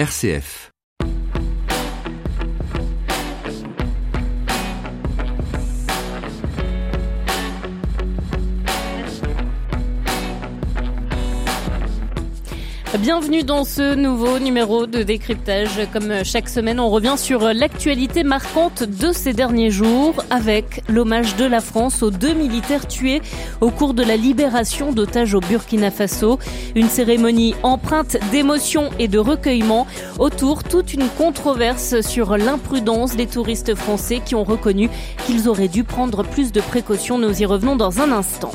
RCF. Bienvenue dans ce nouveau numéro de décryptage. Comme chaque semaine, on revient sur l'actualité marquante de ces derniers jours avec l'hommage de la France aux deux militaires tués au cours de la libération d'otages au Burkina Faso. Une cérémonie empreinte d'émotion et de recueillement. Autour, toute une controverse sur l'imprudence des touristes français qui ont reconnu qu'ils auraient dû prendre plus de précautions. Nous y revenons dans un instant.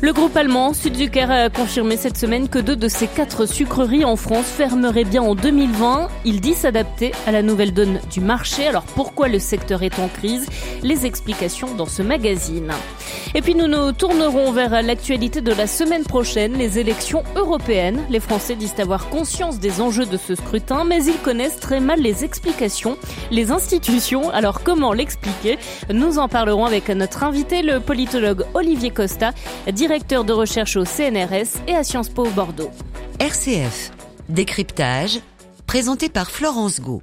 Le groupe allemand Südzucker a confirmé cette semaine que deux de ses quatre sucreries en France fermeraient bien en 2020. Il dit s'adapter à la nouvelle donne du marché. Alors pourquoi le secteur est en crise? Les explications dans ce magazine. Et puis nous nous tournerons vers l'actualité de la semaine prochaine, les élections européennes. Les Français disent avoir conscience des enjeux de ce scrutin, mais ils connaissent très mal les explications, les institutions. Alors comment l'expliquer? Nous en parlerons avec notre invité, le politologue Olivier Costa, directeur de recherche au CNRS et à Sciences Po Bordeaux. RCF, décryptage, présenté par Florence Gau.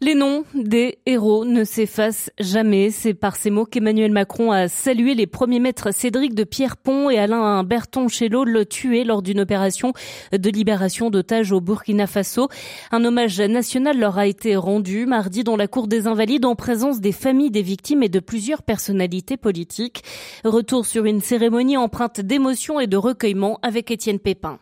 Les noms des héros ne s'effacent jamais. C'est par ces mots qu'Emmanuel Macron a salué les premiers maîtres Cédric de Pierrepont et Alain Berton-Chelot, le tué lors d'une opération de libération d'otages au Burkina Faso. Un hommage national leur a été rendu mardi dans la cour des Invalides en présence des familles des victimes et de plusieurs personnalités politiques. Retour sur une cérémonie empreinte d'émotion et de recueillement avec Étienne Pépin.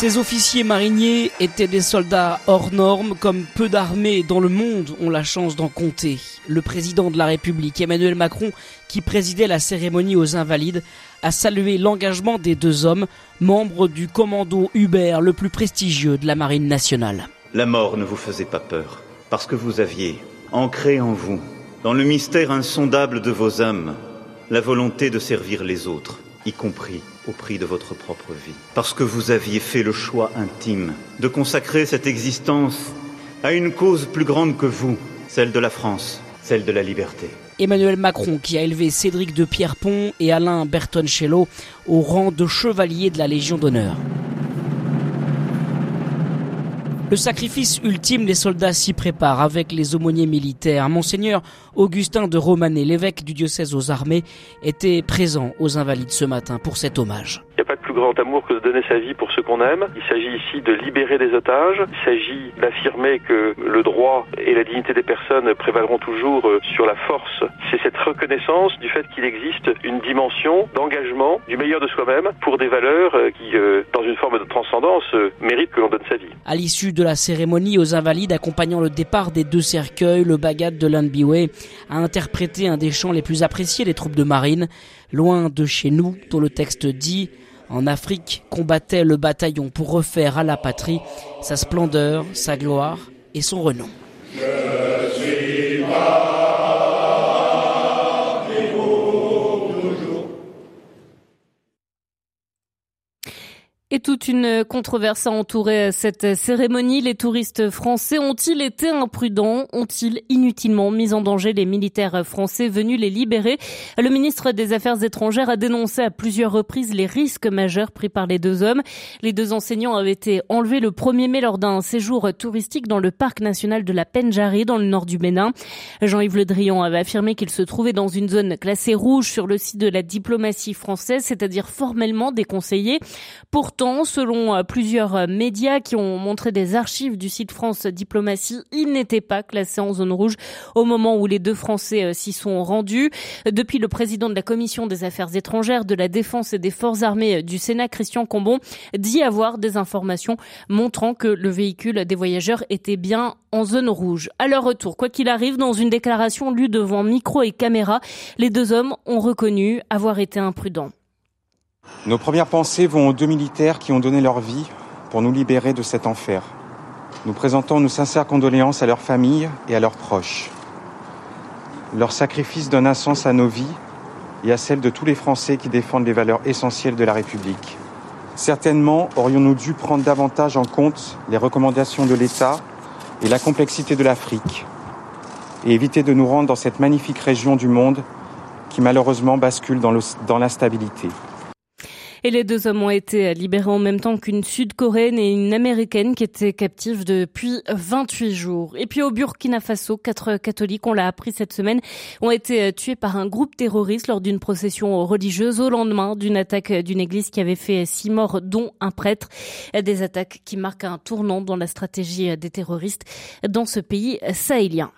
Ces officiers mariniers étaient des soldats hors normes, comme peu d'armées dans le monde ont la chance d'en compter. Le président de la République, Emmanuel Macron, qui présidait la cérémonie aux Invalides, a salué l'engagement des deux hommes, membres du commando Hubert, le plus prestigieux de la Marine nationale. La mort ne vous faisait pas peur, parce que vous aviez, ancré en vous, dans le mystère insondable de vos âmes, la volonté de servir les autres, y compris au prix de votre propre vie. Parce que vous aviez fait le choix intime de consacrer cette existence à une cause plus grande que vous, celle de la France, celle de la liberté. Emmanuel Macron qui a élevé Cédric de Pierrepont et Alain Bertoncello au rang de chevalier de la Légion d'honneur. Le sacrifice ultime des soldats s'y prépare avec les aumôniers militaires. Monseigneur Augustin de Romanet, l'évêque du diocèse aux armées, était présent aux Invalides ce matin pour cet hommage. Plus grand amour que de donner sa vie pour ceux qu'on aime. Il s'agit ici de libérer des otages. Il s'agit d'affirmer que le droit et la dignité des personnes prévaleront toujours sur la force. C'est cette reconnaissance du fait qu'il existe une dimension d'engagement du meilleur de soi-même pour des valeurs qui, dans une forme de transcendance, méritent que l'on donne sa vie. À l'issue de la cérémonie aux Invalides accompagnant le départ des deux cercueils, le Bagat de Lanbiwe a interprété un des chants les plus appréciés des troupes de marine, loin de chez nous, dont le texte dit en Afrique combattait le bataillon pour refaire à la patrie sa splendeur, sa gloire et son renom. Et toute une controverse a entouré cette cérémonie. Les touristes français ont-ils été imprudents? Ont-ils inutilement mis en danger les militaires français venus les libérer? Le ministre des Affaires étrangères a dénoncé à plusieurs reprises les risques majeurs pris par les deux hommes. Les deux enseignants avaient été enlevés le 1er mai lors d'un séjour touristique dans le parc national de la Penjari dans le nord du Bénin. Jean-Yves Le Drian avait affirmé qu'il se trouvait dans une zone classée rouge sur le site de la diplomatie française, c'est-à-dire formellement déconseillée. Pourtant, selon plusieurs médias qui ont montré des archives du site France Diplomatie, il n'était pas classé en zone rouge au moment où les deux Français s'y sont rendus. Depuis, le président de la Commission des Affaires étrangères, de la Défense et des Forces armées du Sénat, Christian Combon, dit avoir des informations montrant que le véhicule des voyageurs était bien en zone rouge. À leur retour, quoi qu'il arrive, dans une déclaration lue devant micro et caméra, les deux hommes ont reconnu avoir été imprudents. Nos premières pensées vont aux deux militaires qui ont donné leur vie pour nous libérer de cet enfer. Nous présentons nos sincères condoléances à leurs familles et à leurs proches. Leur sacrifice donne un sens à nos vies et à celles de tous les Français qui défendent les valeurs essentielles de la République. Certainement aurions-nous dû prendre davantage en compte les recommandations de l'État et la complexité de l'Afrique et éviter de nous rendre dans cette magnifique région du monde qui malheureusement bascule dans l'instabilité. Et les deux hommes ont été libérés en même temps qu'une Sud-Coréenne et une Américaine qui étaient captives depuis 28 jours. Et puis au Burkina Faso, quatre catholiques, on l'a appris cette semaine, ont été tués par un groupe terroriste lors d'une procession religieuse au lendemain d'une attaque d'une église qui avait fait six morts, dont un prêtre. Des attaques qui marquent un tournant dans la stratégie des terroristes dans ce pays sahélien.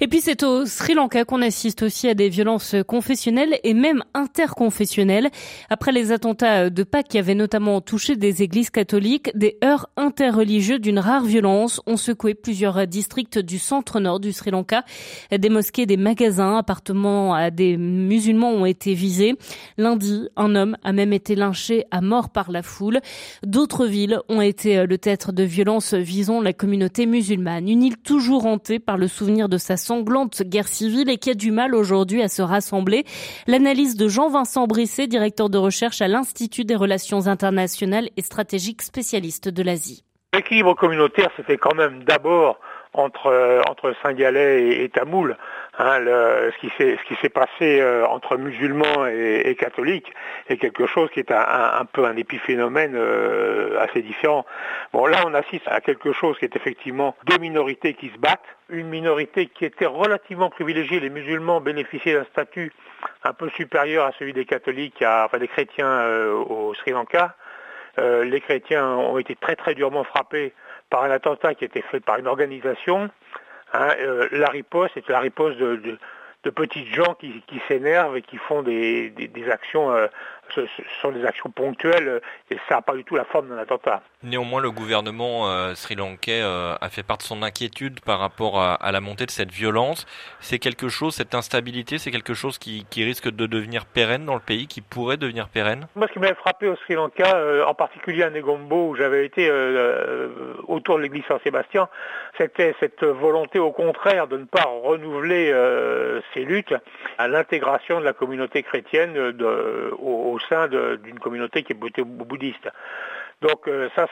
Et puis c'est au Sri Lanka qu'on assiste aussi à des violences confessionnelles et même interconfessionnelles. Après les attentats de Pâques qui avaient notamment touché des églises catholiques, des heurts interreligieux d'une rare violence ont secoué plusieurs districts du centre-nord du Sri Lanka. Des mosquées, des magasins, appartements à des musulmans ont été visés. Lundi, un homme a même été lynché à mort par la foule. D'autres villes ont été le théâtre de violences visant la communauté musulmane. Une île toujours hantée par le souvenir de sa sanglante guerre civile et qui a du mal aujourd'hui à se rassembler. L'analyse de Jean-Vincent Brisset, directeur de recherche à l'Institut des relations internationales et stratégiques spécialiste de l'Asie. L'équilibre communautaire se fait quand même d'abord entre, euh, entre Saint-Galais et Tamoul. Hein, ce qui s'est passé euh, entre musulmans et, catholiques est quelque chose qui est un, peu un épiphénomène euh, assez différent. Bon là on assiste à quelque chose qui est effectivement deux minorités qui se battent, une minorité qui était relativement privilégiée, les musulmans bénéficiaient d'un statut un peu supérieur à celui des catholiques, enfin des chrétiens euh, au Sri Lanka. Les chrétiens ont été très très durement frappés par un attentat qui été fait par une organisation Hein, euh, la riposte est la riposte de, de, petites gens qui, s'énervent et qui font des, des, des actions euh, ce sont des actions ponctuelles et ça n'a pas du tout la forme d'un attentat. Néanmoins, le gouvernement euh, sri-lankais euh, a fait part de son inquiétude par rapport à, à la montée de cette violence. C'est quelque chose, cette instabilité, c'est quelque chose qui, qui, risque de devenir pérenne dans le pays, qui pourrait devenir pérenne? Moi, ce qui m'avait frappé au Sri Lanka, euh, en particulier à Negombo, où j'avais été euh, autour de l'église Saint-Sébastien, c'était cette volonté au contraire de ne pas renouveler euh, ces luttes à l'intégration de la communauté chrétienne de, au, au sein d'une communauté qui est bouddhiste. Donc euh, ça,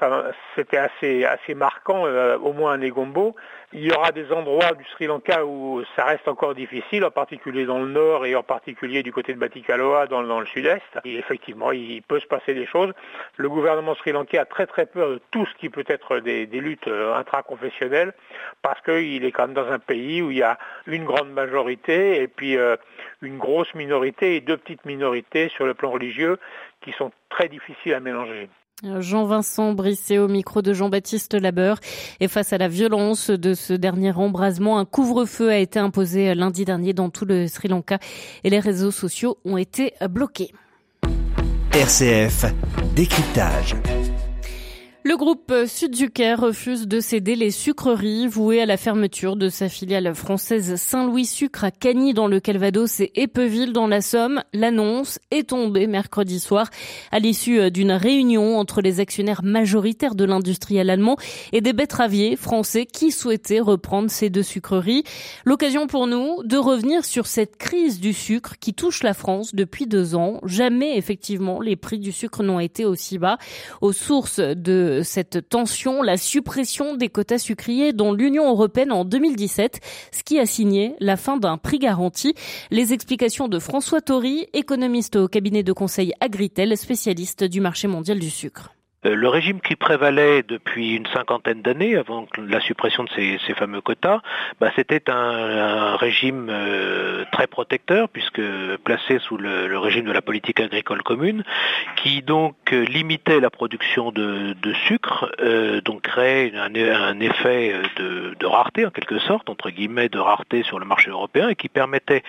c'était assez, marquant, euh, au moins à Negombo. Il y aura des endroits du Sri Lanka où ça reste encore difficile, en particulier dans le nord et en particulier du côté de Batikaloa dans, le sud-est. Et effectivement, il peut se passer des choses. Le gouvernement sri-lankais a très très peur de tout ce qui peut être des, des luttes euh, intraconfessionnelles parce qu'il est quand même dans un pays où il y a une grande majorité et puis une grosse minorité et deux petites minorités sur le plan religieux qui sont très difficiles à mélanger. Jean-Vincent Brisset au micro de Jean-Baptiste Labeur. Et face à la violence de ce dernier embrasement, un couvre-feu a été imposé lundi dernier dans tout le Sri Lanka et les réseaux sociaux ont été bloqués. RCF, décryptage. Le groupe Sud du Caire refuse de céder les sucreries vouées à la fermeture de sa filiale française Saint-Louis Sucre à Cagny dans le Calvados et Épeville dans la Somme. L'annonce est tombée mercredi soir à l'issue d'une réunion entre les actionnaires majoritaires de l'industriel allemand et des betteraviers français qui souhaitaient reprendre ces deux sucreries. L'occasion pour nous de revenir sur cette crise du sucre qui touche la France depuis deux ans. Jamais effectivement les prix du sucre n'ont été aussi bas. Aux sources de cette tension, la suppression des quotas sucriers dont l'Union européenne en 2017, ce qui a signé la fin d'un prix garanti. Les explications de François Tory, économiste au cabinet de conseil Agritel, spécialiste du marché mondial du sucre. Euh, le régime qui prévalait depuis une cinquantaine d'années, avant la suppression de ces, fameux quotas, bah, c'était un, régime euh, très protecteur, puisque placé sous le, régime de la politique agricole commune, qui donc euh, limitait la production de, sucre, donc créait un, effet de, rareté, en quelque sorte, entre guillemets, de rareté sur le marché européen, et qui permettait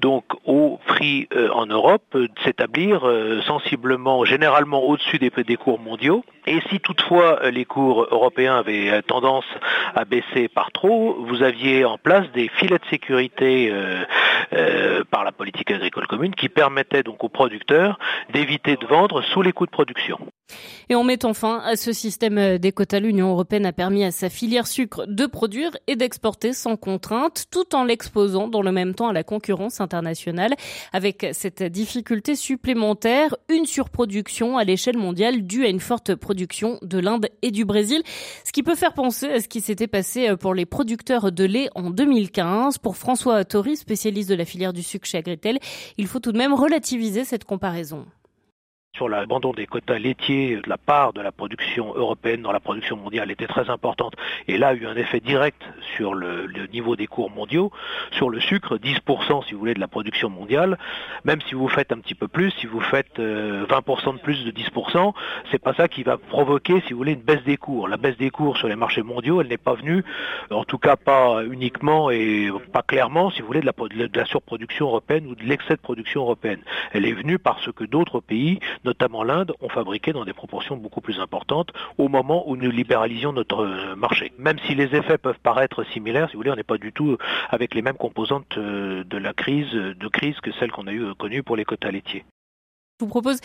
donc au prix en Europe de s'établir sensiblement, généralement au-dessus des, des cours mondiaux, et si toutefois euh, les cours européens avaient euh, tendance à baisser par trop, vous aviez en place des filets de sécurité euh, par la politique agricole commune qui permettaient donc aux producteurs d'éviter de vendre sous les coûts de production. Et en mettant fin à ce système des quotas, l'Union européenne a permis à sa filière sucre de produire et d'exporter sans contrainte, tout en l'exposant dans le même temps à la concurrence internationale, avec cette difficulté supplémentaire, une surproduction à l'échelle mondiale due à une forte production de l'Inde et du Brésil, ce qui peut faire penser à ce qui s'était passé pour les producteurs de lait en 2015. Pour François Tori, spécialiste de la filière du sucre chez Agritel, il faut tout de même relativiser cette comparaison sur l'abandon des quotas laitiers, la part de la production européenne dans la production mondiale était très importante et là a eu un effet direct sur le, niveau des cours mondiaux. Sur le sucre, 10% si vous voulez de la production mondiale, même si vous faites un petit peu plus, si vous faites 20% euh, de plus de 10%, c'est pas ça qui va provoquer si vous voulez une baisse des cours. La baisse des cours sur les marchés mondiaux, elle n'est pas venue, en tout cas pas uniquement et pas clairement si vous voulez de la, de la surproduction européenne ou de l'excès de production européenne. Elle est venue parce que d'autres pays, notamment l'Inde, ont fabriqué dans des proportions beaucoup plus importantes au moment où nous libéralisions notre euh, marché. Même si les effets peuvent paraître similaires, si vous voulez, on n'est pas du tout avec les mêmes composantes euh, de la crise, de crise que celles qu'on a eu euh, connues pour les quotas laitiers. Je vous propose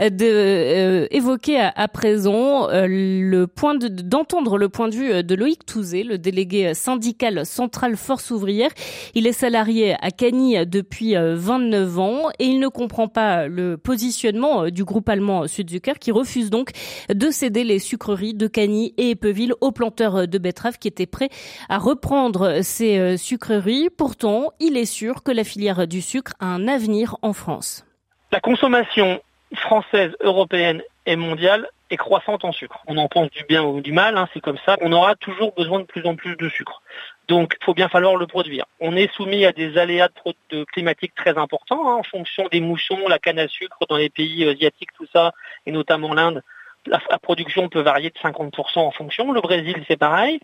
euh, de euh, évoquer à, présent euh, le point d'entendre le point de vue de Loïc Touzé, le délégué syndical central Force ouvrière. Il est salarié à Cagny depuis 29 ans et il ne comprend pas le positionnement du groupe allemand Südzucker qui refuse donc de céder les sucreries de Cagny et Epeville aux planteurs de betteraves qui étaient prêts à reprendre ces sucreries. Pourtant, il est sûr que la filière du sucre a un avenir en France. La consommation française, européenne et mondiale est croissante en sucre. On en pense du bien ou du mal, hein, c'est comme ça. On aura toujours besoin de plus en plus de sucre. Donc, il faut bien falloir le produire. On est soumis à des aléas de climatiques très importants hein, en fonction des moussons, la canne à sucre dans les pays asiatiques, tout ça, et notamment l'Inde. La, la, production peut varier de 50% en fonction. Le Brésil, c'est pareil.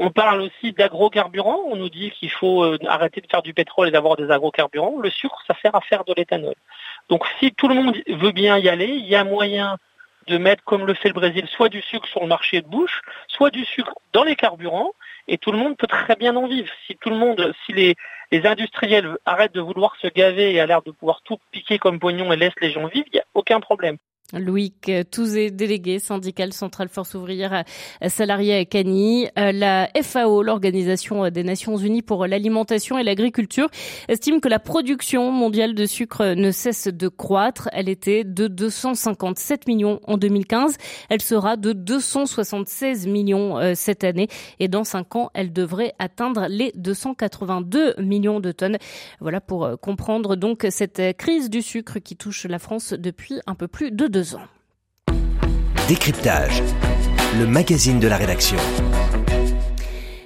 On parle aussi d'agrocarburants. On nous dit qu'il faut euh, arrêter de faire du pétrole et d'avoir des agrocarburants. Le sucre, ça sert à faire de l'éthanol. Donc si tout le monde veut bien y aller, il y a moyen de mettre, comme le fait le Brésil, soit du sucre sur le marché de bouche, soit du sucre dans les carburants, et tout le monde peut très bien en vivre. Si tout le monde, si les, industriels arrêtent de vouloir se gaver et a l'air de pouvoir tout piquer comme pognon et laissent les gens vivre, il n'y a aucun problème. Louis Touzé, délégué syndical central force ouvrière salarié à Cagny. Euh, la FAO, l'Organisation des Nations Unies pour l'alimentation et l'agriculture, estime que la production mondiale de sucre ne cesse de croître. Elle était de 257 millions en 2015. Elle sera de 276 millions euh, cette année. Et dans cinq ans, elle devrait atteindre les 282 millions de tonnes. Voilà pour euh, comprendre donc cette crise du sucre qui touche la France depuis un peu plus de deux Décryptage, le magazine de la rédaction.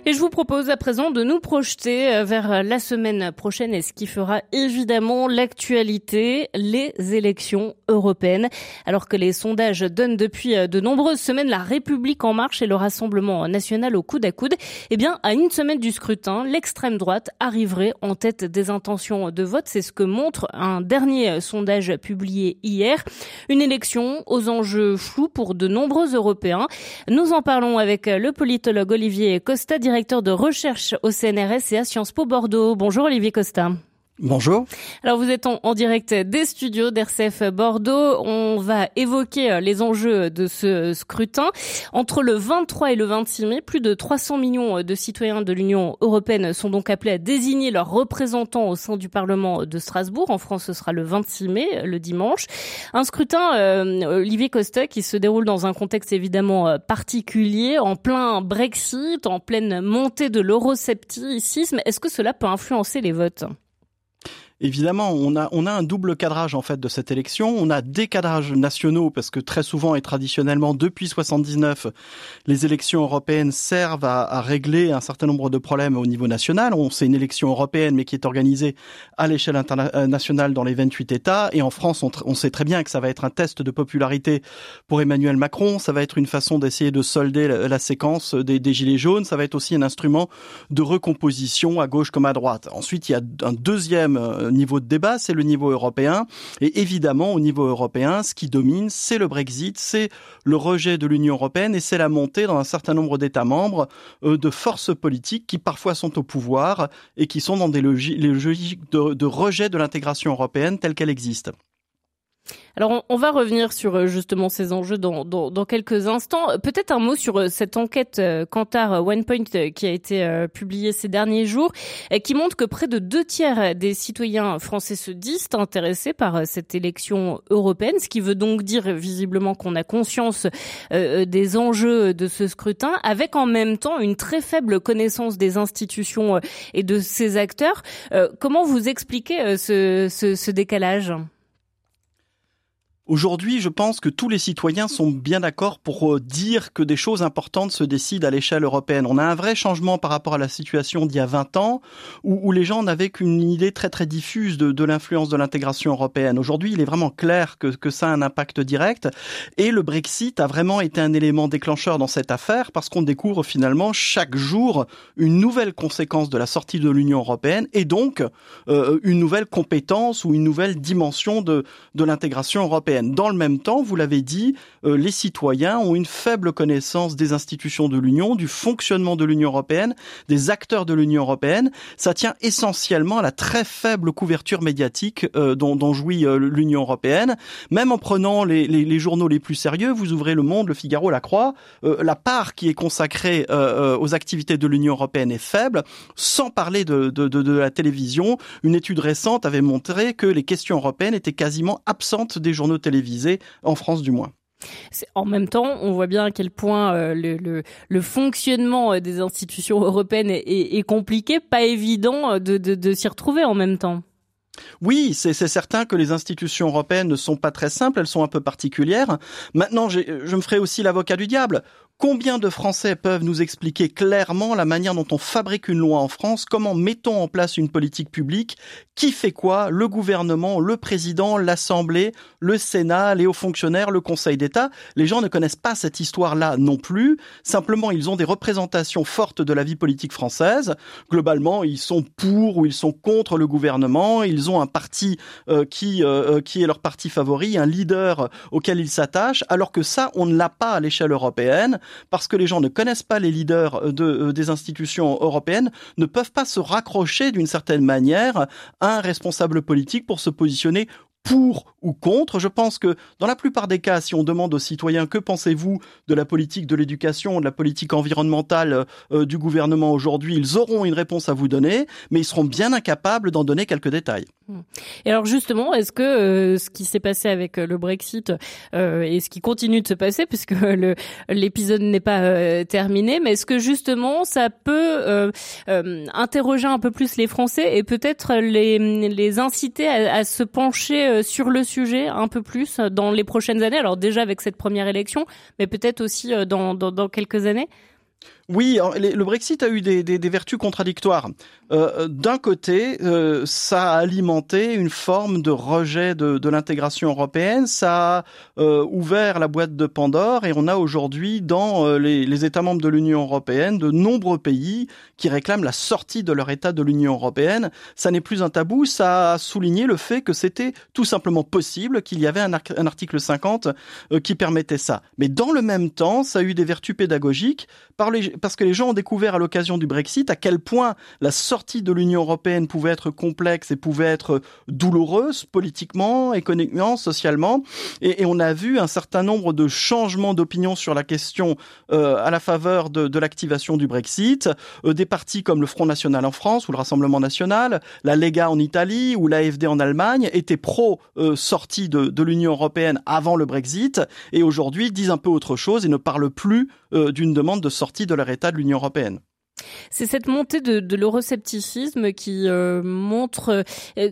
Et je vous propose à présent de nous projeter euh, vers la semaine prochaine et ce qui fera évidemment l'actualité, les élections européennes. Alors que les sondages donnent depuis euh, de nombreuses semaines la République en marche et le Rassemblement national au coude à coude, eh bien, à une semaine du scrutin, l'extrême droite arriverait en tête des intentions de vote. C'est ce que montre un dernier sondage publié hier. Une élection aux enjeux flous pour de nombreux Européens. Nous en parlons avec le politologue Olivier Costa, directeur de recherche au CNRS et à Sciences Po Bordeaux. Bonjour Olivier Costa. Bonjour. Alors vous êtes en, direct des studios d'RCF Bordeaux. On va évoquer euh, les enjeux de ce scrutin. Entre le 23 et le 26 mai, plus de 300 millions de citoyens de l'Union européenne sont donc appelés à désigner leurs représentants au sein du Parlement de Strasbourg. En France, ce sera le 26 mai, le dimanche. Un scrutin, euh, Olivier Costa, qui se déroule dans un contexte évidemment euh, particulier, en plein Brexit, en pleine montée de l'euroscepticisme. Est-ce que cela peut influencer les votes? Évidemment, on a, on a un double cadrage en fait de cette élection. On a des cadrages nationaux parce que très souvent et traditionnellement depuis 79, les élections européennes servent à, régler un certain nombre de problèmes au niveau national. On c'est une élection européenne mais qui est organisée à l'échelle internationale dans les 28 États. Et en France, on, sait très bien que ça va être un test de popularité pour Emmanuel Macron. Ça va être une façon d'essayer de solder la, séquence des, des gilets jaunes. Ça va être aussi un instrument de recomposition à gauche comme à droite. Ensuite, il y a un deuxième euh, niveau de débat, c'est le niveau européen. Et évidemment, au niveau européen, ce qui domine, c'est le Brexit, c'est le rejet de l'Union européenne et c'est la montée dans un certain nombre d'États membres euh, de forces politiques qui parfois sont au pouvoir et qui sont dans des logiques de, de rejet de l'intégration européenne telle qu'elle existe. Alors on, va revenir sur euh, justement ces enjeux dans, dans, quelques instants. Peut-être un mot sur euh, cette enquête euh, Kantar OnePoint qui a été publiée ces derniers jours, qui montre que près de deux tiers des citoyens français se disent intéressés par cette élection européenne, ce qui veut donc dire visiblement qu'on a conscience des enjeux de ce scrutin, avec en même temps une très faible connaissance des institutions et de ces acteurs. Comment vous expliquez ce, ce décalage? Aujourd'hui, je pense que tous les citoyens sont bien d'accord pour euh, dire que des choses importantes se décident à l'échelle européenne. On a un vrai changement par rapport à la situation d'il y a 20 ans, où, les gens n'avaient qu'une idée très très diffuse de, l'influence de l'intégration européenne. Aujourd'hui, il est vraiment clair que, ça a un impact direct, et le Brexit a vraiment été un élément déclencheur dans cette affaire, parce qu'on découvre finalement chaque jour une nouvelle conséquence de la sortie de l'Union européenne, et donc euh, une nouvelle compétence ou une nouvelle dimension de l'intégration européenne. Dans le même temps, vous l'avez dit, euh, les citoyens ont une faible connaissance des institutions de l'Union, du fonctionnement de l'Union européenne, des acteurs de l'Union européenne. Ça tient essentiellement à la très faible couverture médiatique euh, dont, jouit euh, l'Union européenne. Même en prenant les, journaux les plus sérieux, vous ouvrez Le Monde, Le Figaro, La Croix, la part qui est consacrée aux activités de l'Union européenne est faible. Sans parler de, de la télévision, une étude récente avait montré que les questions européennes étaient quasiment absentes des journaux en France du moins. En même temps, on voit bien à quel point euh, le, fonctionnement euh, des institutions européennes est, compliqué, pas évident euh, de, s'y retrouver en même temps. Oui, c'est certain que les institutions européennes ne sont pas très simples, elles sont un peu particulières. Maintenant, je me ferai aussi l'avocat du diable. Combien de Français peuvent nous expliquer clairement la manière dont on fabrique une loi en France? Comment mettons en place une politique publique? Qui fait quoi? Le gouvernement, le président, l'Assemblée, le Sénat, les hauts fonctionnaires, le Conseil d'État? Les gens ne connaissent pas cette histoire-là non plus. Simplement, ils ont des représentations fortes de la vie politique française. Globalement, ils sont pour ou ils sont contre le gouvernement. Ils ont un parti euh, qui, euh, euh, qui est leur parti favori, un leader auquel ils s'attachent, alors que ça, on ne l'a pas à l'échelle européenne parce que les gens ne connaissent pas les leaders euh, euh, des institutions européennes, ne peuvent pas se raccrocher d'une certaine manière à un responsable politique pour se positionner pour ou contre. Je pense que dans la plupart des cas, si on demande aux citoyens que pensez-vous de la politique de l'éducation, de la politique environnementale euh, du gouvernement aujourd'hui, ils auront une réponse à vous donner, mais ils seront bien incapables d'en donner quelques détails. Et alors justement, est-ce que euh, ce qui s'est passé avec euh, le Brexit et ce qui continue de se passer, puisque l'épisode n'est pas terminé, mais est-ce que justement ça peut interroger un peu plus les Français et peut-être les, inciter à se pencher sur le sujet un peu plus dans les prochaines années. Alors déjà avec cette première élection, mais peut-être aussi dans, dans, dans quelques années oui, le Brexit a eu des, vertus contradictoires. Euh, d'un côté, euh, ça a alimenté une forme de rejet de, l'intégration européenne, ça a euh, ouvert la boîte de Pandore et on a aujourd'hui dans les, les, États membres de l'Union européenne de nombreux pays qui réclament la sortie de leur État de l'Union européenne. Ça n'est plus un tabou, ça a souligné le fait que c'était tout simplement possible, qu'il y avait un, un article 50 qui permettait ça. Mais dans le même temps, ça a eu des vertus pédagogiques par les, parce que les gens ont découvert à l'occasion du Brexit à quel point la sortie de l'Union européenne pouvait être complexe et pouvait être douloureuse politiquement, économiquement, socialement. Et, on a vu un certain nombre de changements d'opinion sur la question euh, à la faveur de, l'activation du Brexit. Euh, des partis comme le Front National en France ou le Rassemblement National, la Lega en Italie ou l'AFD en Allemagne étaient pro-sortie euh, de, de l'Union européenne avant le Brexit et aujourd'hui disent un peu autre chose et ne parlent plus d'une demande de sortie de la État de l'Union européenne. C'est cette montée de, de l'euroscepticisme qui euh, montre, euh,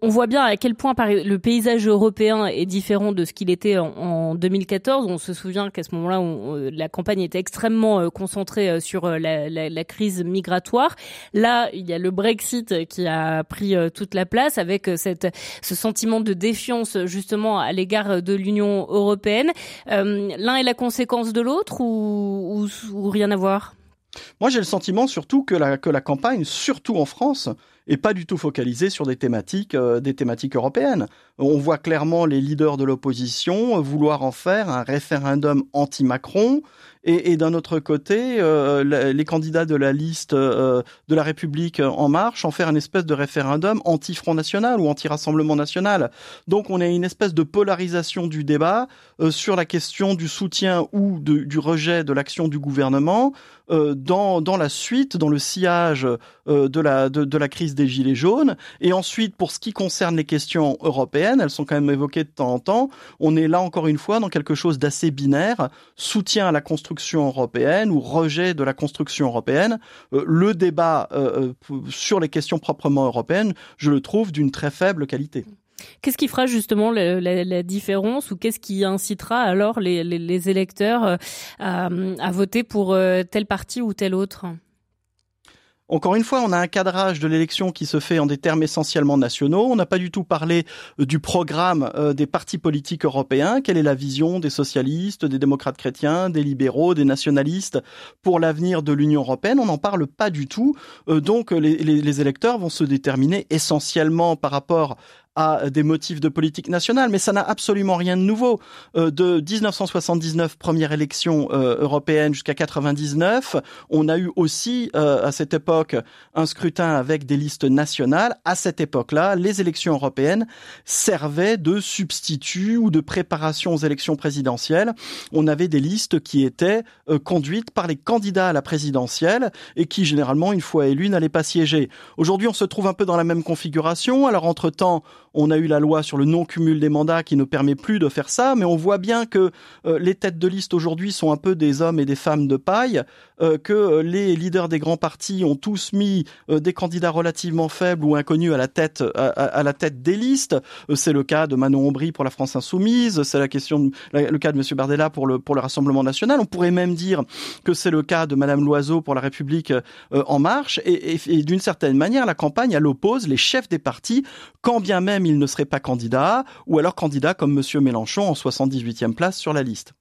on, voit bien à quel point le paysage européen est différent de ce qu'il était en, 2014. On se souvient qu'à ce moment-là, euh, la campagne était extrêmement concentrée sur la, la, la, crise migratoire. Là, il y a le Brexit qui a pris toute la place avec cette, ce sentiment de défiance justement à l'égard de l'Union européenne. L'un est la conséquence de l'autre ou, ou, ou rien à voir? Moi, j'ai le sentiment surtout que la, que la campagne, surtout en France, est pas du tout focalisée sur des thématiques, euh, des thématiques européennes. On voit clairement les leaders de l'opposition vouloir en faire un référendum anti-Macron, et, d'un autre côté, euh, les candidats de la liste euh, de la République en marche en faire une espèce de référendum anti-Front National ou anti-Rassemblement National. Donc on a une espèce de polarisation du débat sur la question du soutien ou du rejet de l'action du gouvernement euh, dans, dans la suite, dans le sillage euh, de, la, de, la crise des Gilets jaunes. Et ensuite, pour ce qui concerne les questions européennes, elles sont quand même évoquées de temps en temps, on est là encore une fois dans quelque chose d'assez binaire, soutien à la construction européenne ou rejet de la construction européenne. Euh, le débat sur les questions proprement européennes, je le trouve d'une très faible qualité. Qu'est-ce qui fera justement la, différence ou qu'est-ce qui incitera alors les, électeurs à, voter pour tel parti ou tel autre? Encore une fois, on a un cadrage de l'élection qui se fait en des termes essentiellement nationaux. On n'a pas du tout parlé euh, du programme euh, des partis politiques européens. Quelle est la vision des socialistes, des démocrates chrétiens, des libéraux, des nationalistes pour l'avenir de l'Union européenne? On n'en parle pas du tout. Euh, donc les, les électeurs vont se déterminer essentiellement par rapport à des motifs de politique nationale, mais ça n'a absolument rien de nouveau. Euh, de 1979, première élection euh, européenne, jusqu'à 99, on a eu aussi euh, à cette époque un scrutin avec des listes nationales. À cette époque-là, les élections européennes servaient de substitut ou de préparation aux élections présidentielles. On avait des listes qui étaient conduites par les candidats à la présidentielle et qui, généralement, une fois élus, n'allaient pas siéger. Aujourd'hui, on se trouve un peu dans la même configuration. Alors, entre-temps, on a eu la loi sur le non-cumul des mandats qui ne permet plus de faire ça, mais on voit bien que euh, les têtes de liste aujourd'hui sont un peu des hommes et des femmes de paille, euh, que euh, les leaders des grands partis ont tous mis des candidats relativement faibles ou inconnus à la tête des listes. c'est le cas de Manon Aubry pour la France insoumise, c'est la question le cas de Monsieur Bardella pour le Rassemblement national. On pourrait même dire que c'est le cas de Madame Loiseau pour la République en marche. Et, et d'une certaine manière, la campagne elle oppose les chefs des partis, quand bien même il ne serait pas candidat, ou alors candidat comme Monsieur Mélenchon en 78e place sur la liste.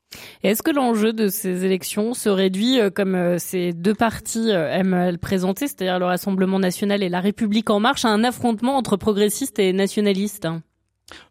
Est-ce que l'enjeu de ces élections se réduit, euh, comme euh, ces deux partis euh, aiment le présenter, c'est-à-dire le Rassemblement national et la République en marche, à un affrontement entre progressistes et nationalistes?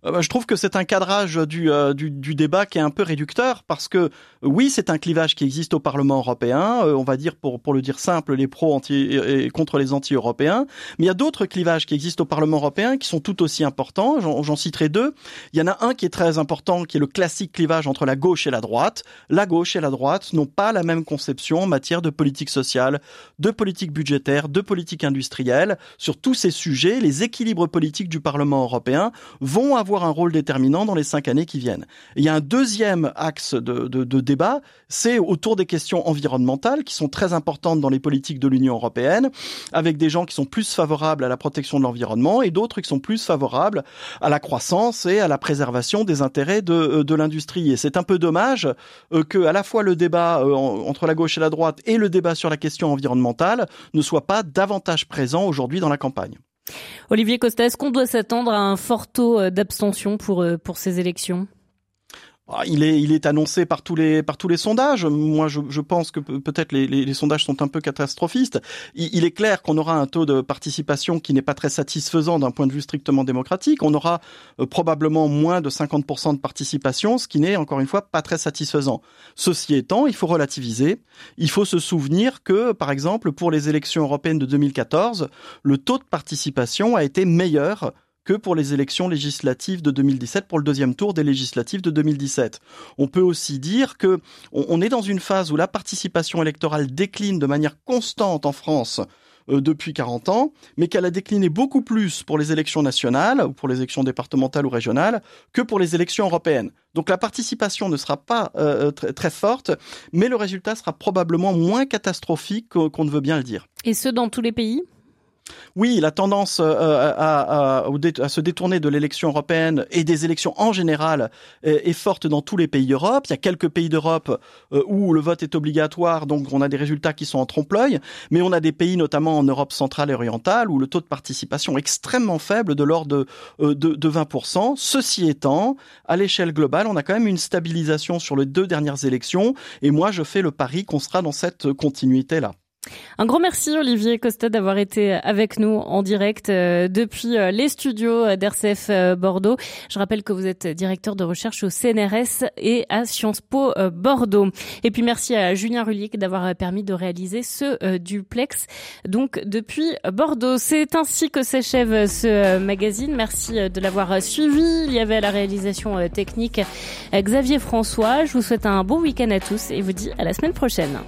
Euh, bah, je trouve que c'est un cadrage du, euh, du, du, débat qui est un peu réducteur parce que oui, c'est un clivage qui existe au Parlement européen, euh, on va dire pour, pour le dire simple, les pros anti et contre les anti-européens, mais il y a d'autres clivages qui existent au Parlement européen qui sont tout aussi importants, j'en citerai deux. Il y en a un qui est très important, qui est le classique clivage entre la gauche et la droite. La gauche et la droite n'ont pas la même conception en matière de politique sociale, de politique budgétaire, de politique industrielle. Sur tous ces sujets, les équilibres politiques du Parlement européen vont avoir un rôle déterminant dans les cinq années qui viennent. il y a un deuxième axe de, débat, c'est autour des questions environnementales qui sont très importantes dans les politiques de l'Union européenne, avec des gens qui sont plus favorables à la protection de l'environnement et d'autres qui sont plus favorables à la croissance et à la préservation des intérêts de, euh, l'industrie. Et c'est un peu dommage euh, que à la fois le débat euh, entre la gauche et la droite et le débat sur la question environnementale ne soit pas davantage présent aujourd'hui dans la campagne. Olivier Costa, est-ce qu'on doit s'attendre à un fort taux euh, d'abstention pour, euh, pour ces élections? Il est, il est annoncé par tous les, par tous les sondages. Moi, je, je pense que peut-être les, les, les, sondages sont un peu catastrophistes. Il, est clair qu'on aura un taux de participation qui n'est pas très satisfaisant d'un point de vue strictement démocratique. On aura euh, probablement moins de 50% de participation, ce qui n'est encore une fois pas très satisfaisant. Ceci étant, il faut relativiser. Il faut se souvenir que, par exemple, pour les élections européennes de 2014, le taux de participation a été meilleur que pour les élections législatives de 2017, pour le deuxième tour des législatives de 2017. On peut aussi dire que on est dans une phase où la participation électorale décline de manière constante en France euh, depuis 40 ans, mais qu'elle a décliné beaucoup plus pour les élections nationales, ou pour les élections départementales ou régionales, que pour les élections européennes. Donc la participation ne sera pas euh, très, très, forte, mais le résultat sera probablement moins catastrophique qu'on ne veut bien le dire. Et ce, dans tous les pays? Oui, la tendance euh, à, se détourner de l'élection européenne et des élections en général est, forte dans tous les pays d'Europe. Il y a quelques pays d'Europe euh, où le vote est obligatoire, donc on a des résultats qui sont en trompe-l'œil, mais on a des pays, notamment en Europe centrale et orientale, où le taux de participation est extrêmement faible, de l'ordre de, euh, de, de 20%. Ceci étant, à l'échelle globale, on a quand même une stabilisation sur les deux dernières élections, et moi je fais le pari qu'on sera dans cette continuité-là. Un grand merci Olivier Costa d'avoir été avec nous en direct euh, depuis euh, les studios d'RCF euh, Bordeaux. Je rappelle que vous êtes directeur de recherche au CNRS et à Sciences Po Bordeaux. Et puis merci à Julien Rullic d'avoir permis de réaliser ce duplex donc depuis Bordeaux. C'est ainsi que s'achève ce magazine. Merci de l'avoir suivi. Il y avait à la réalisation technique Xavier François. Je vous souhaite un bon week-end à tous et vous dis à la semaine prochaine.